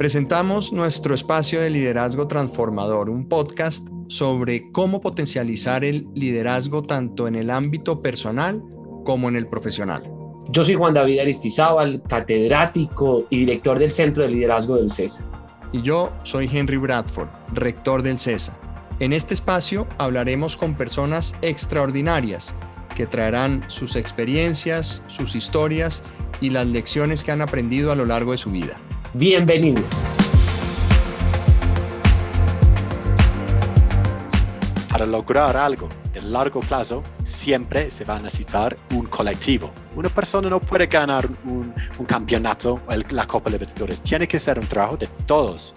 Presentamos nuestro espacio de liderazgo transformador, un podcast sobre cómo potencializar el liderazgo tanto en el ámbito personal como en el profesional. Yo soy Juan David Aristizábal, catedrático y director del Centro de Liderazgo del CESA. Y yo soy Henry Bradford, rector del CESA. En este espacio hablaremos con personas extraordinarias que traerán sus experiencias, sus historias y las lecciones que han aprendido a lo largo de su vida. Bienvenido. Para lograr algo de largo plazo, siempre se va a necesitar un colectivo. Una persona no puede ganar un, campeonato o la Copa Libertadores. Tiene que ser un trabajo de todos.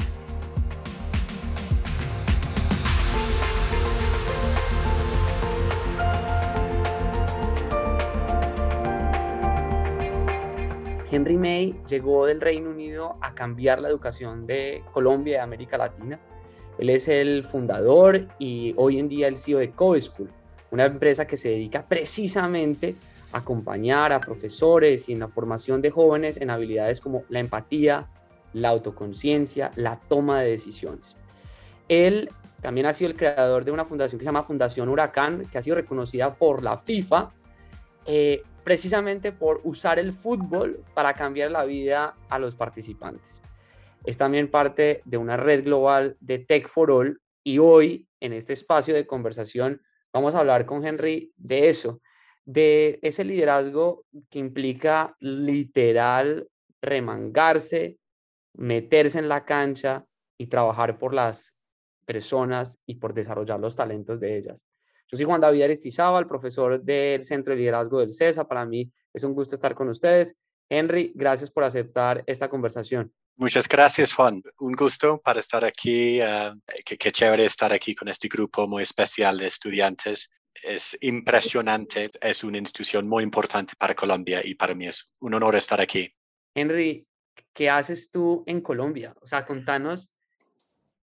Henry May llegó del Reino Unido a cambiar la educación de Colombia y de América Latina. Él es el fundador y hoy en día el CEO de CoSchool, una empresa que se dedica precisamente a acompañar a profesores y en la formación de jóvenes en habilidades como la empatía, la autoconciencia, la toma de decisiones. Él también ha sido el creador de una fundación que se llama Fundación Huracán, que ha sido reconocida por la FIFA eh, precisamente por usar el fútbol para cambiar la vida a los participantes. Es también parte de una red global de Tech for All y hoy en este espacio de conversación vamos a hablar con Henry de eso, de ese liderazgo que implica literal remangarse, meterse en la cancha y trabajar por las personas y por desarrollar los talentos de ellas. Yo soy Juan David Aristizábal, profesor del Centro de Liderazgo del CESA. Para mí es un gusto estar con ustedes. Henry, gracias por aceptar esta conversación. Muchas gracias, Juan. Un gusto para estar aquí. Uh, qué, chévere estar aquí con este grupo muy especial de estudiantes. Es impresionante. Es una institución muy importante para Colombia y para mí es un honor estar aquí. Henry, ¿qué haces tú en Colombia? O sea, contanos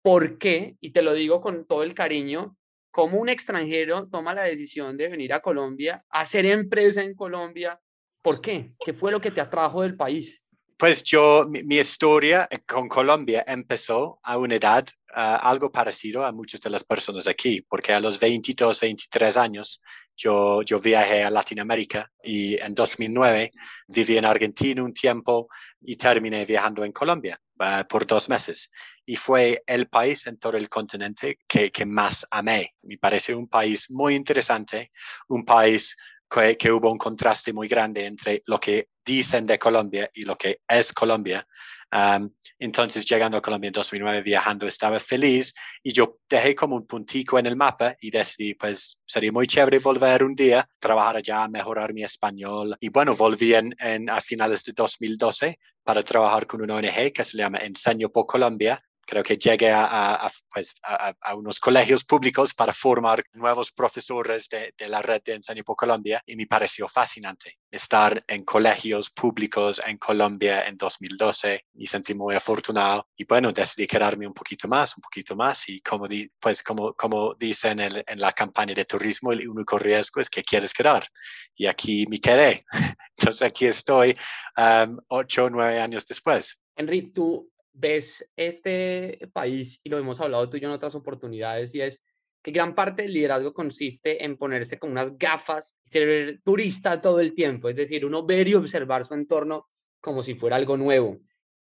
por qué, y te lo digo con todo el cariño, cómo un extranjero toma la decisión de venir a Colombia, hacer empresa en Colombia. ¿Por qué? ¿Qué fue lo que te atrajo del país? Pues yo, mi, historia con Colombia empezó a una edad ah, algo parecido a muchas de las personas aquí, porque a los 22, 23 años yo, yo viajé a Latinoamérica y en 2009 viví en Argentina un tiempo y terminé viajando en Colombia ah, por dos meses y fue el país en todo el continente que, que más amé. Me parece un país muy interesante, un país que, que, hubo un contraste muy grande entre lo que dicen de Colombia y lo que es Colombia. Um, entonces, llegando a Colombia en 2009, viajando, estaba feliz y yo dejé como un puntico en el mapa y decidí, pues, sería muy chévere volver un día, trabajar allá, mejorar mi español. Y bueno, volví en, en a finales de 2012 para trabajar con una ONG que se llama Enseño por Colombia, creo que llegué a, pues, a, unos colegios públicos para formar nuevos profesores de, la red de Enseño por Colombia y me pareció fascinante estar en colegios públicos en Colombia en 2012. Me sentí muy afortunado y bueno, decidí quedarme un poquito más, un poquito más y como, pues, como, como dicen en, en la campaña de turismo, el único riesgo es que quieres quedar. Y aquí me quedé. Entonces aquí estoy um, ocho o nueve años después. Henry, tú ves este país, y lo hemos hablado tú y yo en otras oportunidades, y es que gran parte del liderazgo consiste en ponerse con unas gafas ser turista todo el tiempo, es decir, uno ver y observar su entorno como si fuera algo nuevo.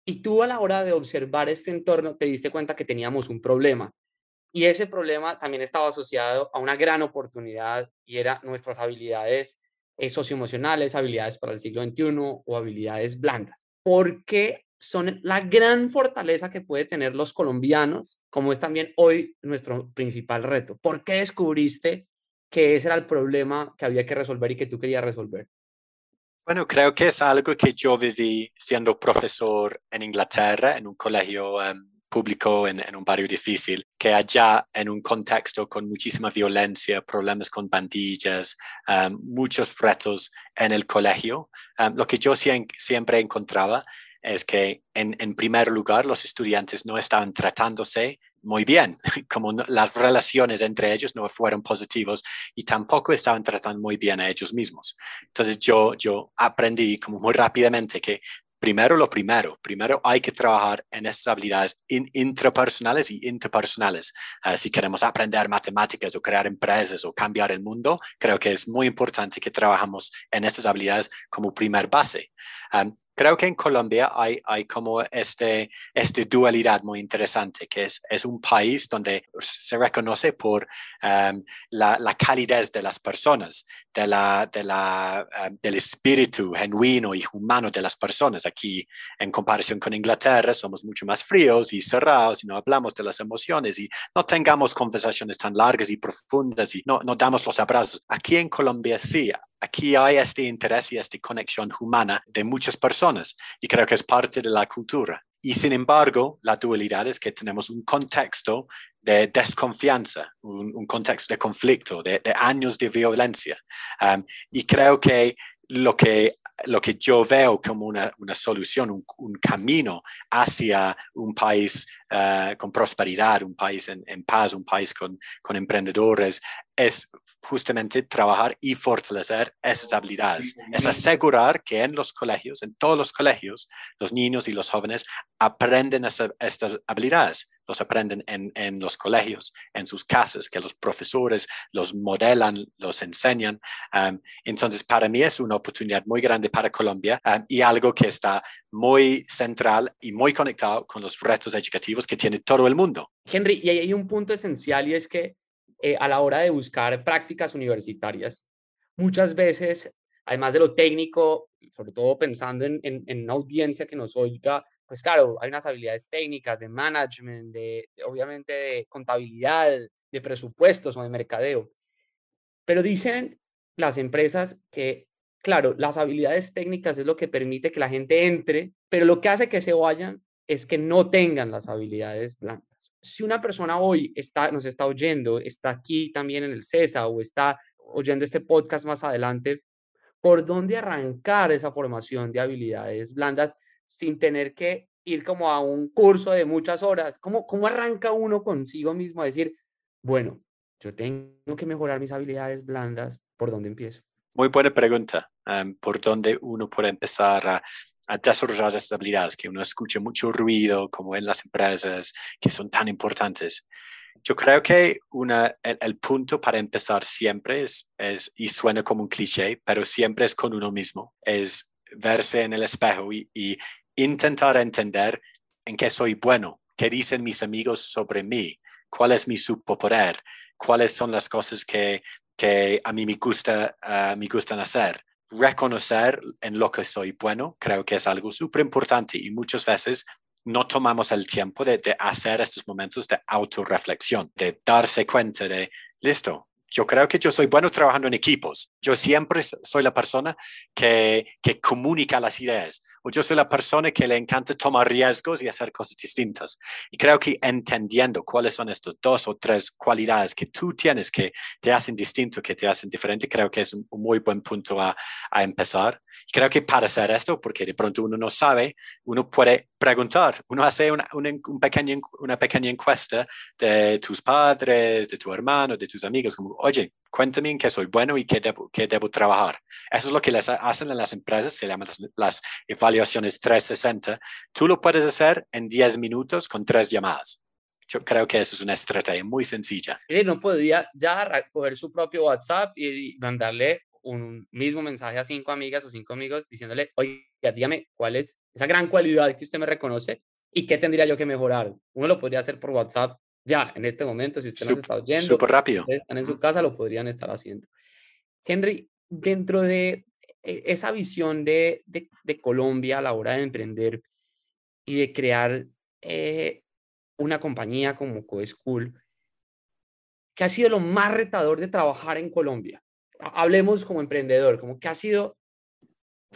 Y tú a la hora de observar este entorno te diste cuenta que teníamos un problema. Y ese problema también estaba asociado a una gran oportunidad y era nuestras habilidades eh, socioemocionales, habilidades para el siglo XXI o habilidades blandas. ¿Por qué son la gran fortaleza que puede tener los colombianos, como es también hoy nuestro principal reto. ¿Por qué descubriste que ese era el problema que había que resolver y que tú querías resolver? Bueno, creo que es algo que yo viví siendo profesor en Inglaterra, en un colegio em, público, en, un barrio difícil, que allá en un contexto con muchísima violencia, problemas con bandillas, em, muchos retos en el colegio, em, lo que yo siempre encontraba es que en, en, primer lugar los estudiantes no estaban tratándose muy bien, como las relaciones entre ellos no fueron positivos y tampoco estaban tratando muy bien a ellos mismos. Entonces yo, yo aprendí como muy rápidamente que primero lo primero, primero hay que trabajar en esas habilidades intrapersonales y interpersonales. Ah, si queremos aprender matemáticas o crear empresas o cambiar el mundo, creo que es muy importante que trabajemos en estas habilidades como primer base creo que en Colombia hay, hay como este, este dualidad muy interesante, que es, es un país donde se reconoce por um, la, la, calidez de las personas, de la, de la, um, del espíritu genuino y humano de las personas. Aquí, en comparación con Inglaterra, somos mucho más fríos y cerrados y no hablamos de las emociones y no tengamos conversaciones tan largas y profundas y no, no damos los abrazos. Aquí en Colombia sí, aquí hay este interés y esta conexión humana de muchas personas y creo que es parte de la cultura. Y sin embargo, la dualidad es que tenemos un contexto de desconfianza, un, contexto de conflicto, de, años de violencia. Um, y creo que lo que lo que yo veo como una, una solución, un, camino hacia un país uh, con prosperidad, un país en, en paz, un país con, con, emprendedores, es justamente trabajar y fortalecer esas habilidades. Es asegurar que en los colegios, en todos los colegios, los niños y los jóvenes aprenden estas habilidades los aprenden en, en, los colegios, en sus casas, que los profesores los modelan, los enseñan. Um, entonces, para mí es una oportunidad muy grande para Colombia um, y algo que está muy central y muy conectado con los retos educativos que tiene todo el mundo. Henry, y hay un punto esencial y es que eh, a la hora de buscar prácticas universitarias, muchas veces, además de lo técnico, sobre todo pensando en, en, en una audiencia que nos oiga pues claro, hay unas habilidades técnicas de management, de, obviamente de contabilidad, de presupuestos o de mercadeo. Pero dicen las empresas que, claro, las habilidades técnicas es lo que permite que la gente entre, pero lo que hace que se vayan es que no tengan las habilidades blandas. Si una persona hoy está, nos está oyendo, está aquí también en el CESA o está oyendo este podcast más adelante, ¿por dónde arrancar esa formación de habilidades blandas? Sin tener que ir como a un curso de muchas horas. ¿Cómo, cómo arranca uno consigo mismo a decir, bueno, yo tengo que mejorar mis habilidades blandas, ¿por dónde empiezo? Muy buena pregunta. Em, ¿Por dónde uno puede empezar a, a desarrollar esas habilidades? Que uno escucha mucho ruido, como en las empresas, que son tan importantes. Yo creo que una, el, punto para empezar siempre es, es, y suena como un cliché, pero siempre es con uno mismo, es verse en el espejo y, y intentar entender en qué soy bueno, qué dicen mis amigos sobre mí, cuál es mi superpoder, cuáles son las cosas que, que a mí me, gusta, uh, me gustan hacer. Reconocer en lo que soy bueno creo que es algo súper importante y muchas veces no tomamos el tiempo de, de hacer estos momentos de autorreflexión, de darse cuenta de, listo, yo creo que yo soy bueno trabajando en equipos. Yo siempre soy la persona que, que comunica las ideas o yo soy la persona que le encanta tomar riesgos y hacer cosas distintas. Y creo que entendiendo cuáles son estas dos o tres cualidades que tú tienes que te hacen distinto, que te hacen diferente, creo que es un, muy buen punto a, a empezar. Y creo que para hacer esto, porque de pronto uno no sabe, uno puede preguntar, uno hace una, una, un pequeña, una pequeña encuesta de tus padres, de tu hermano, de tus amigos, como, oye, cuéntame en qué soy bueno y qué debo, qué debo trabajar. Eso es lo que les hacen en las empresas, se llaman las, evaluaciones 360. Tú lo puedes hacer en 10 minutos con tres llamadas. Yo creo que eso es una estrategia muy sencilla. no podía ya coger su propio WhatsApp y mandarle un mismo mensaje a cinco amigas o cinco amigos diciéndole, oye, dígame cuál es esa gran cualidad que usted me reconoce y qué tendría yo que mejorar. Uno lo podría hacer por WhatsApp ya, en este momento, si usted nos está oyendo, súper rápido. están en su casa, lo podrían estar haciendo. Henry, dentro de e, esa visión de, de, Colombia a la hora de emprender y de crear eh, una compañía como CoSchool, ¿qué ha sido lo más retador de trabajar en Colombia? Hablemos como emprendedor, como que ha sido,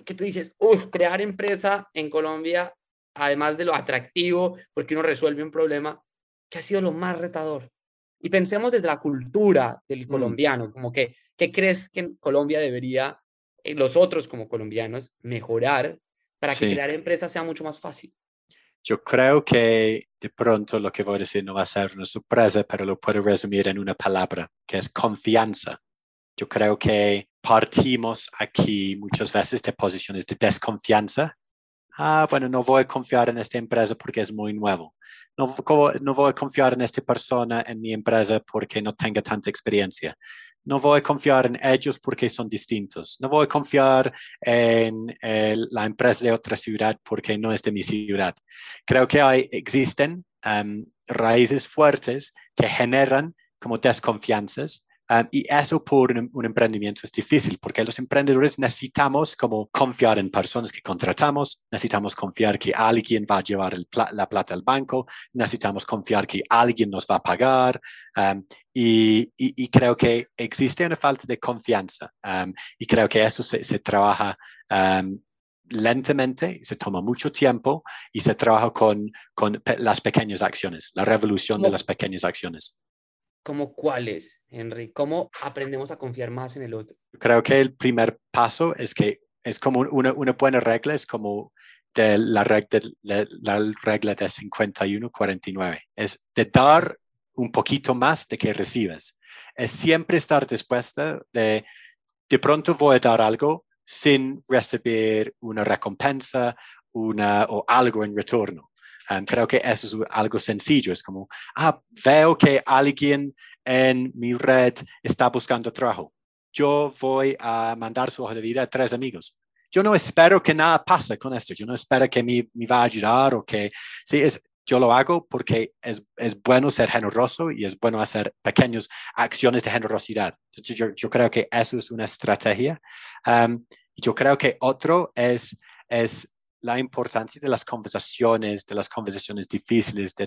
que tú dices, crear empresa en Colombia, además de lo atractivo, porque uno resuelve un problema, ¿Qué ha sido lo más retador? Y pensemos desde la cultura del mm. colombiano, como que, ¿qué crees que Colombia debería, eh, los otros como colombianos, mejorar para que crear empresas sea mucho más fácil? Yo creo que de pronto lo que voy a decir no va a ser una sorpresa, pero lo puedo resumir en una palabra, que es confianza. Yo creo que partimos aquí muchas veces de posiciones de desconfianza ah, bueno, no voy a confiar en esta empresa porque es muy nuevo. No, no voy a confiar en esta persona en mi empresa porque no tenga tanta experiencia. No voy a confiar en ellos porque son distintos. No voy a confiar en la empresa de otra ciudad porque no es de mi ciudad. Creo que hay, existen em, raíces fuertes que generan como desconfianzas Um, y eso por un, emprendimiento es difícil porque los emprendedores necesitamos como confiar en personas que contratamos, necesitamos confiar que alguien va a llevar la plata al banco, necesitamos confiar que alguien nos va a pagar um, y, y, creo que existe una falta de confianza um, y creo que eso se, se trabaja lentamente, se toma mucho tiempo y se trabaja con, con las pequeñas acciones, la revolución de las pequeñas acciones. ¿Cómo cuáles, Henry? ¿Cómo aprendemos a confiar más en el otro? Creo que el primer paso es que es como una, una buena regla, es como de la, regla, de, la regla de 51-49, es de dar un poquito más de que recibes. Es siempre estar dispuesta de, de pronto voy a dar algo sin recibir una recompensa una, o algo en retorno creo que eso es algo sencillo. Es como, ah, veo que alguien en mi red está buscando trabajo. Yo voy a mandar su hoja de vida a tres amigos. Yo no espero que nada pase con esto. Yo no espero que me, me va a ayudar o que, sí, es, yo lo hago porque es, es, bueno ser generoso y es bueno hacer pequeñas acciones de generosidad. Yo, yo creo que eso es una estrategia. y yo creo que otro es, es la importancia de las conversaciones, de las conversaciones difíciles, de,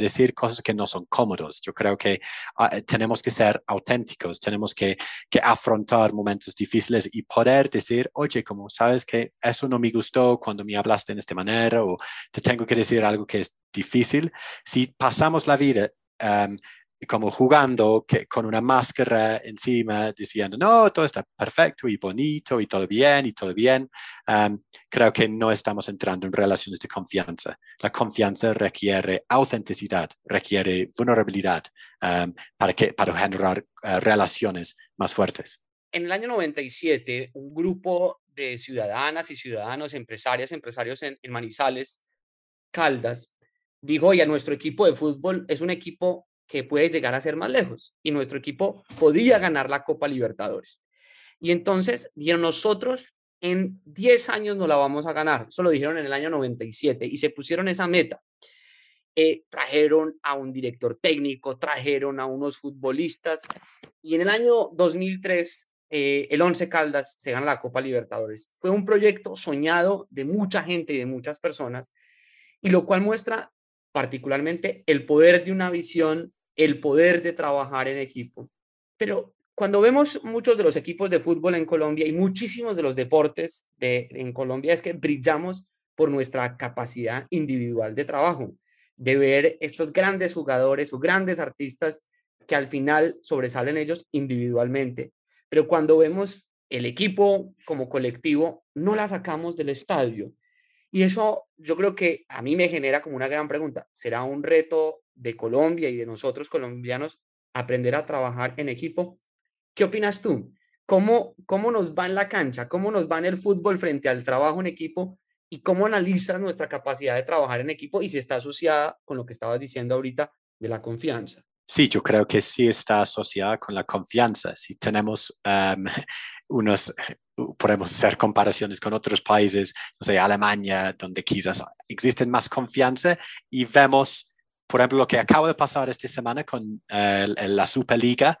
decir cosas que no son cómodos. Yo creo que ah, eh, tenemos que ser auténticos, tenemos que, que, afrontar momentos difíciles y poder decir, oye, como sabes que eso no me gustó cuando me hablaste en esta manera o te tengo que decir algo que es difícil. Si pasamos la vida um, como jugando que, con una máscara encima, diciendo, no, todo está perfecto y bonito y todo bien y todo bien. creo que no estamos entrando en relaciones de confianza. La confianza requiere autenticidad, requiere vulnerabilidad para, que, para generar eh, relaciones más fuertes. En el año 97, un grupo de ciudadanas y ciudadanos, empresarias, empresarios en, en Manizales, Caldas, dijo, oye, nuestro equipo de fútbol es un equipo que puede llegar a ser más lejos. Y nuestro equipo podía ganar la Copa Libertadores. Y entonces dieron nosotros en 10 años no la vamos a ganar. Eso lo dijeron en el año 97 y se pusieron esa meta. Eh, trajeron a un director técnico, trajeron a unos futbolistas y en el año 2003 eh, el Once Caldas se gana la Copa Libertadores. Fue un proyecto soñado de mucha gente y de muchas personas y lo cual muestra particularmente el poder de una visión, el poder de trabajar en equipo. Pero cuando vemos muchos de los equipos de fútbol en Colombia y muchísimos de los deportes de, en Colombia es que brillamos por nuestra capacidad individual de trabajo, de ver estos grandes jugadores o grandes artistas que al final sobresalen ellos individualmente. Pero cuando vemos el equipo como colectivo, no la sacamos del estadio. Y eso yo creo que a mí me genera como una gran pregunta. ¿Será un reto de Colombia y de nosotros colombianos aprender a trabajar en equipo? ¿Qué opinas tú? ¿Cómo, ¿Cómo nos va en la cancha? ¿Cómo nos va en el fútbol frente al trabajo en equipo? ¿Y cómo analizas nuestra capacidad de trabajar en equipo y si está asociada con lo que estabas diciendo ahorita de la confianza? Sí, yo creo que sí está asociada con la confianza. Si tenemos um, unos podemos hacer comparaciones con otros países, no sé, Alemania, donde quizás existen más confianza y vemos, por ejemplo, lo que acaba de pasar esta semana con eh, la Superliga,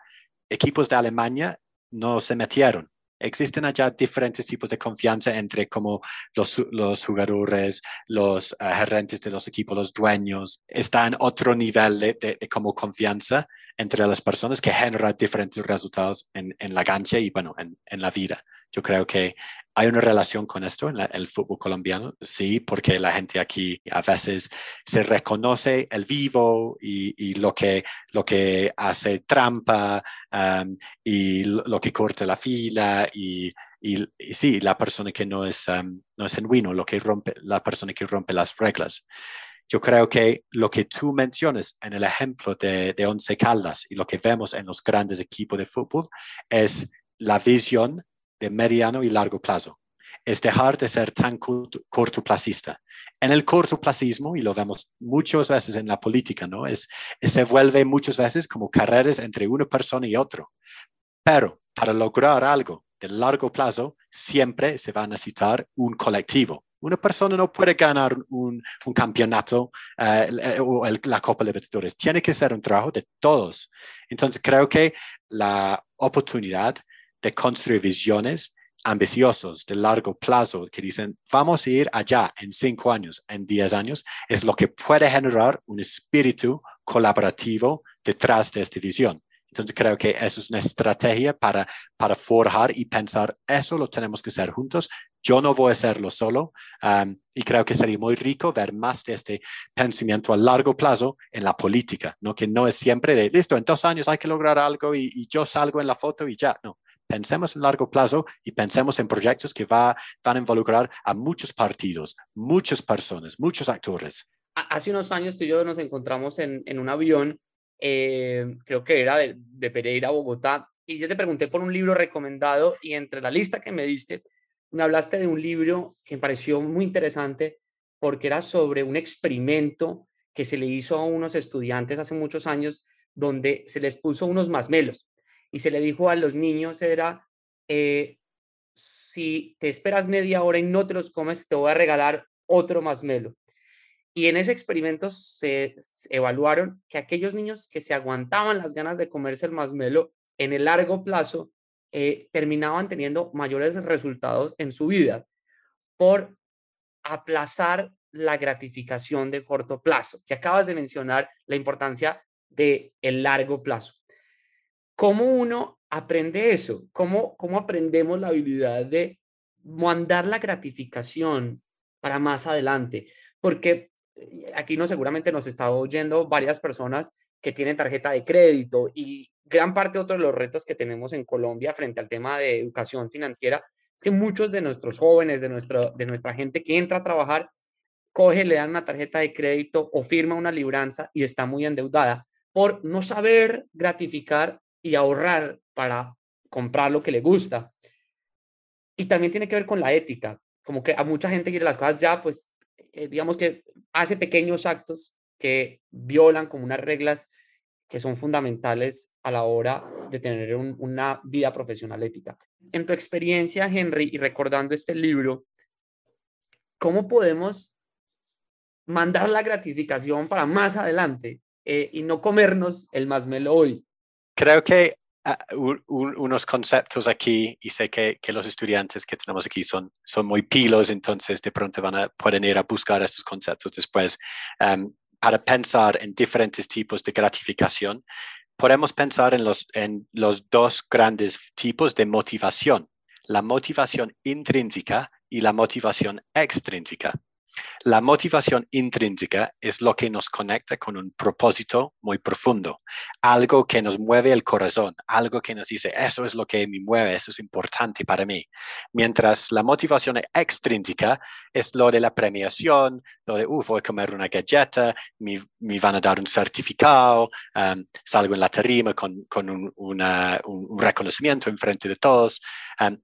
equipos de Alemania no se metieron. Existen allá diferentes tipos de confianza entre como los, jugadores, los uh, gerentes de los equipos, los dueños. Está en otro nivel de, como confianza entre las personas que genera diferentes resultados en, la cancha y bueno, en, en la vida. Yo creo que hay una relación con esto en el fútbol colombiano, sí, porque la gente aquí a veces se reconoce el vivo y, lo, que, lo que hace trampa um, y lo, que corta la fila y, y, sí, la persona que no es, um, no es genuino, lo que rompe, la persona que rompe las reglas. Yo creo que lo que tú mencionas en el ejemplo de, de Once Caldas y lo que vemos en los grandes equipos de fútbol es la visión mediano y largo plazo. es dejar de ser tan cortoplacista. En el cortoplacismo, y lo vemos muchas veces en la política, ¿no? Es, se vuelve muchas veces como carreras entre una persona y otro. Pero para lograr algo de largo plazo, siempre se va a necesitar un colectivo. Una persona no puede ganar un, campeonato eh, o la Copa Libertadores. Tiene que ser un trabajo de todos. Entonces, creo que la oportunidad de construir visiones ambiciosos de largo plazo que dicen, vamos a ir allá en cinco años, en diez años, es lo que puede generar un espíritu colaborativo detrás de esta visión. Entonces creo que eso es una estrategia para, para forjar y pensar, eso lo tenemos que hacer juntos. Yo no voy a hacerlo solo um, y creo que sería muy rico ver más de este pensamiento a largo plazo en la política, ¿no? que no es siempre de, listo, en dos años hay que lograr algo y, y yo salgo en la foto y ya, no pensemos en largo plazo y pensemos en proyectos que va, van a involucrar a muchos partidos, muchas personas, muchos actores. Hace unos años tú y yo nos encontramos en, en un avión, eh, creo que era de, Pereira a Bogotá, y yo te pregunté por un libro recomendado y entre la lista que me diste, me hablaste de un libro que me pareció muy interesante porque era sobre un experimento que se le hizo a unos estudiantes hace muchos años donde se les puso unos masmelos y se le dijo a los niños era, eh, si te esperas media hora y no te los comes, te voy a regalar otro masmelo. Y en ese experimento se, evaluaron que aquellos niños que se aguantaban las ganas de comerse el masmelo en el largo plazo eh, terminaban teniendo mayores resultados en su vida por aplazar la gratificación de corto plazo, que acabas de mencionar la importancia de el largo plazo. ¿Cómo uno aprende eso? ¿Cómo, cómo aprendemos la habilidad de mandar la gratificación para más adelante? Porque eh, aquí no seguramente nos está oyendo varias personas que tienen tarjeta de crédito y gran parte de otros de los retos que tenemos en Colombia frente al tema de educación financiera es que muchos de nuestros jóvenes, de, nuestro, de nuestra gente que entra a trabajar, coge, le dan una tarjeta de crédito o firma una libranza y está muy endeudada por no saber gratificar y ahorrar para comprar lo que le gusta. Y también tiene que ver con la ética, como que a mucha gente quiere las cosas ya, pues eh, digamos que hace pequeños actos que violan como unas reglas que son fundamentales a la hora de tener una vida profesional ética. En tu experiencia, Henry, y recordando este libro, ¿cómo podemos mandar la gratificación para más adelante eh, y no comernos el más melo hoy? Creo que ah, unos conceptos aquí, y sé que, que, los estudiantes que tenemos aquí son, son muy pilos, entonces de pronto van a, pueden ir a buscar estos conceptos después. Em, para pensar en diferentes tipos de gratificación, podemos pensar en los, en los dos grandes tipos de motivación, la motivación intrínseca y la motivación extrínseca. La motivación intrínseca es lo que nos conecta con un propósito muy profundo, algo que nos mueve el corazón, algo que nos dice, eso es lo que me mueve, eso es importante para mí. Mientras la motivación extrínseca es lo de la premiación, lo de, voy a comer una galleta, me, van a dar un certificado, um, salgo en la tarima con, un, un, reconocimiento en frente de todos. Um,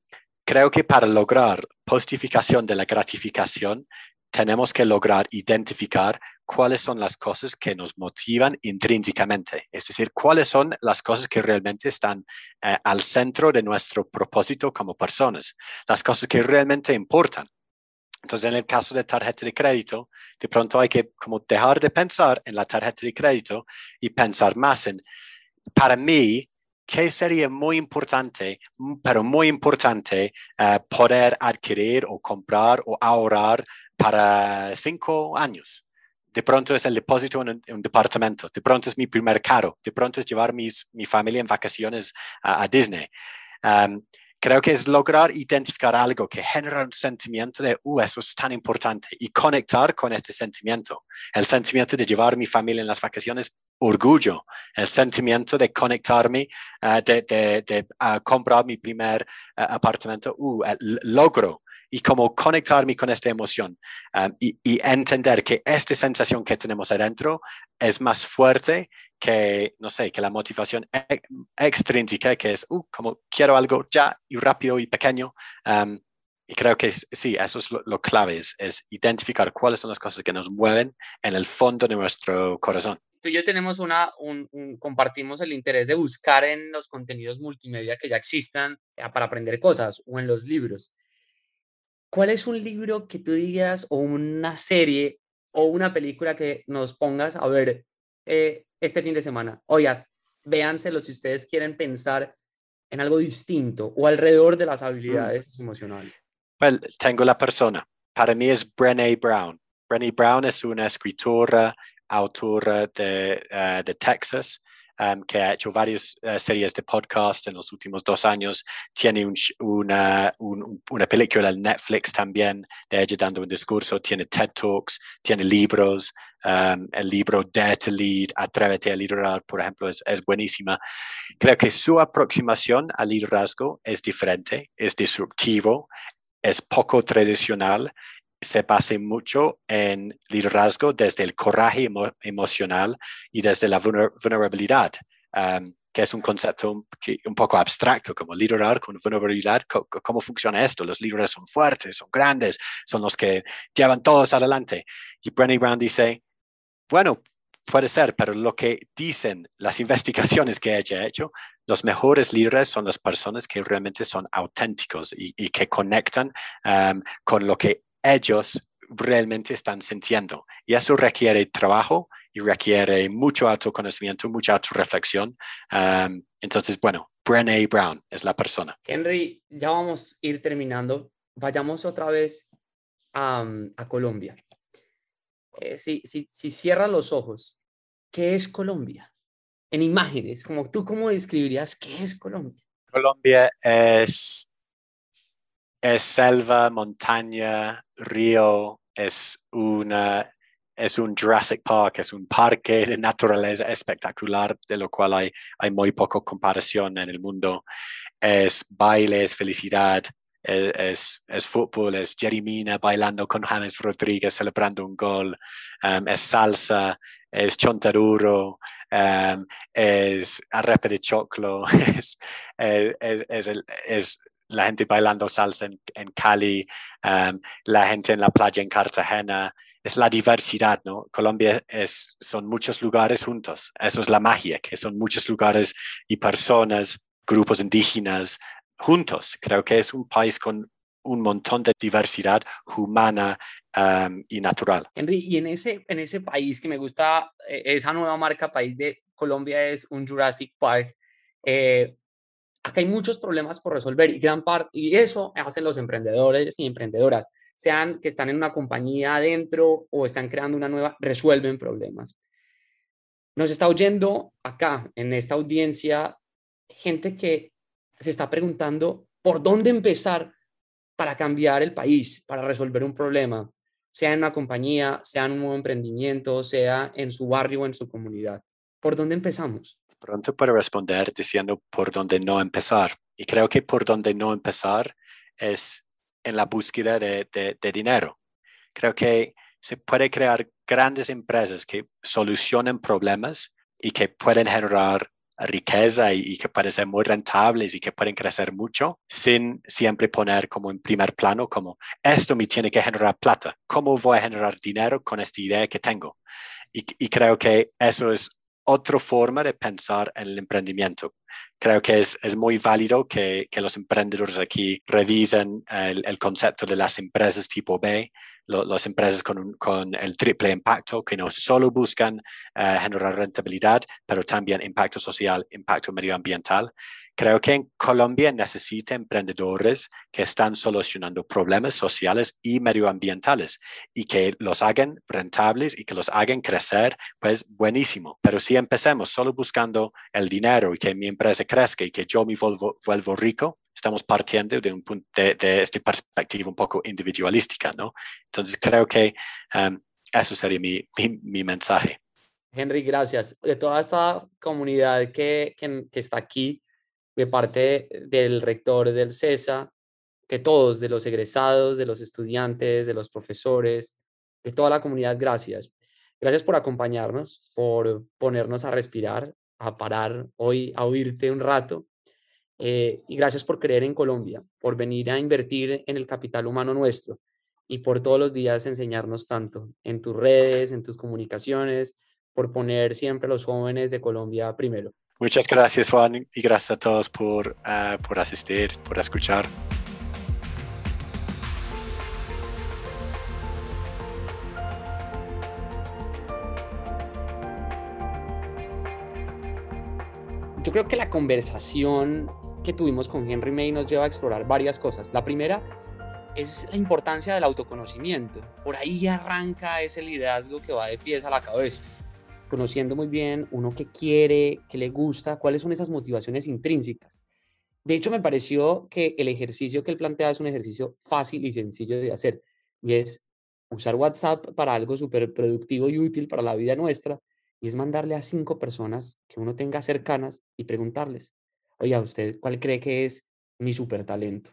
creo que para lograr postificación de la gratificación tenemos que lograr identificar cuáles son las cosas que nos motivan intrínsecamente, es decir, cuáles son las cosas que realmente están eh, al centro de nuestro propósito como personas, las cosas que realmente importan. Entonces, en el caso de tarjeta de crédito, de pronto hay que como dejar de pensar en la tarjeta de crédito y pensar más en, para mí, ¿qué sería muy importante, pero muy importante, eh, poder adquirir o comprar o ahorrar para cinco años. De pronto es el depósito en un, departamento, de pronto es mi primer carro, de pronto es llevar mis, mi familia en vacaciones a, Disney. creo que es lograr identificar algo que genera un sentimiento de, uh, eso es tan importante y conectar con este sentimiento. El sentimiento de llevar mi familia en las vacaciones, orgullo. El sentimiento de conectarme, uh, de, de, uh, comprar mi primer uh, apartamento, uh, logro y como conectarme con esta emoción um, y, entender que esta sensación que tenemos adentro es más fuerte que, no sé, que la motivación extrínseca, que es, uh, como quiero algo ya y rápido y pequeño. Um, y creo que sí, eso es lo, clave, es, identificar cuáles son las cosas que nos mueven en el fondo de nuestro corazón. Tú y yo tenemos una, un, compartimos el interés de buscar en los contenidos multimedia que ya existan eh, para aprender cosas o en los libros. ¿Cuál es un libro que tú digas o una serie o una película que nos pongas a ver eh, este fin de semana? Oiga, véanselo si ustedes quieren pensar en algo distinto o alrededor de las mm. habilidades emocionales. Well, tengo la persona. Para mí es Brené Brown. Brené Brown es una escritora, autora de, uh, de Texas, um, que ha hecho varias uh, series de podcast en los últimos dos años. Tiene un, una, un, una película en Netflix también de ella dando un discurso. Tiene TED Talks, tiene libros. Um, el libro Dare to Lead, Atrévete a liderar, por ejemplo, es, es, buenísima. Creo que su aproximación al liderazgo es diferente, es disruptivo, es poco tradicional, se basa mucho en liderazgo desde el coraje emocional y desde la vulnerabilidad, um, que es un concepto un, poco abstracto, como liderar con vulnerabilidad. ¿Cómo, funciona esto? Los líderes son fuertes, son grandes, son los que llevan todos adelante. Y Brené Brown dice, bueno, puede ser, pero lo que dicen las investigaciones que ella ha hecho, los mejores líderes son las personas que realmente son auténticos y, que conectan um, con lo que ellos realmente están sintiendo. Y eso requiere trabajo y requiere mucho autoconocimiento, mucha autoreflexión. Um, entonces, bueno, Brené Brown es la persona. Henry, ya vamos a ir terminando. Vayamos otra vez a, Colombia. Eh, si, si, si cierras los ojos, ¿qué es Colombia? En imágenes, como tú, ¿cómo describirías qué es Colombia? Colombia es, es selva, montaña, río, es una es un Jurassic Park, es un parque de naturaleza espectacular, de lo cual hay, hay muy poca comparación en el mundo. Es baile, es felicidad, es, es, fútbol, es Jeremina bailando con James Rodríguez celebrando un gol, um, es salsa, es chontaruro, um, es arrepe de choclo, es, es, es, la gente bailando salsa en, en Cali, um, la gente en la playa en Cartagena, es la diversidad, ¿no? Colombia es, son muchos lugares juntos, eso es la magia, que son muchos lugares y personas, grupos indígenas juntos. Creo que es un país con un montón de diversidad humana um, y natural. Henry, y en ese, en ese país que me gusta, eh, esa nueva marca país de Colombia es un Jurassic Park. Eh, acá hay muchos problemas por resolver y gran parte, y eso hacen los emprendedores y emprendedoras, sean que están en una compañía adentro o están creando una nueva, resuelven problemas. Nos está oyendo acá, en esta audiencia, gente que se está preguntando por dónde empezar para cambiar el país, para resolver un problema, sea en una compañía, sea en un nuevo emprendimiento, sea en su barrio o en su comunidad. ¿Por dónde empezamos? Pronto para responder diciendo por dónde no empezar. Y creo que por dónde no empezar es en la búsqueda de, de dinero. Creo que se puede crear grandes empresas que solucionen problemas y que pueden generar riqueza y, que pueden ser muy rentables y que pueden crecer mucho sin siempre poner como en primer plano como esto me tiene que generar plata, ¿cómo voy a generar dinero con esta idea que tengo? Y, y creo que eso es otra forma de pensar en el emprendimiento. Creo que es, es muy válido que, que, los emprendedores aquí revisen el, el, concepto de las empresas tipo B, las empresas con, con, el triple impacto, que no solo buscan eh, generar rentabilidad, pero también impacto social, impacto medioambiental. Creo que en Colombia necesita emprendedores que están solucionando problemas sociales y medioambientales y que los hagan rentables y que los hagan crecer, pues buenísimo. Pero si empecemos solo buscando el dinero y que mi empresa crezca y que yo me vuelvo, vuelvo rico, estamos partiendo de un punto de, de, esta perspectiva un poco individualística, ¿no? Entonces creo que um, eso sería mi, mi, mensaje. Henry, gracias. De toda esta comunidad que, que, que, está aquí, de parte del rector del CESA, de todos, de los egresados, de los estudiantes, de los profesores, de toda la comunidad, gracias. Gracias por acompañarnos, por ponernos a respirar, a parar hoy, a oírte un rato Eh, y gracias por creer en Colombia, por venir a invertir en el capital humano nuestro y por todos los días enseñarnos tanto en tus redes, en tus comunicaciones, por poner siempre a los jóvenes de Colombia primero. Muchas gracias Juan y gracias a todos por, uh, por asistir, por escuchar. Yo creo que la conversación que tuvimos con Henry May nos lleva a explorar varias cosas. La primera es la importancia del autoconocimiento. Por ahí arranca ese liderazgo que va de pies a la cabeza, conociendo muy bien uno que quiere, que le gusta, cuáles son esas motivaciones intrínsecas. De hecho, me pareció que el ejercicio que él plantea es un ejercicio fácil y sencillo de hacer, y es usar WhatsApp para algo súper productivo y útil para la vida nuestra, y es mandarle a cinco personas que uno tenga cercanas y preguntarles, oye, ¿usted cuál cree que es mi super talento?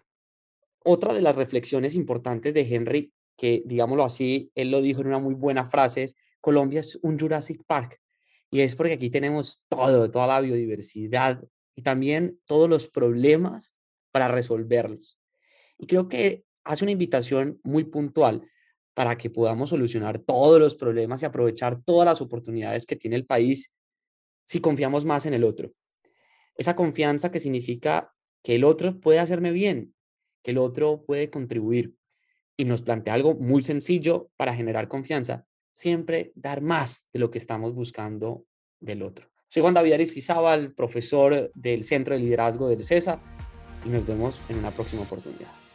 Otra de las reflexiones importantes de Henry, que digámoslo así, él lo dijo en una muy buena frase, es Colombia es un Jurassic Park. Y es porque aquí tenemos todo, toda la biodiversidad y también todos los problemas para resolverlos. Y creo que hace una invitación muy puntual para que podamos solucionar todos los problemas y aprovechar todas las oportunidades que tiene el país si confiamos más en el otro. Esa confianza que significa que el otro puede hacerme bien, que el otro puede contribuir. Y nos plantea algo muy sencillo para generar confianza. Siempre dar más de lo que estamos buscando del otro. Soy Juan David Aristizábal, profesor del Centro de Liderazgo del CESA, y nos vemos en una próxima oportunidad.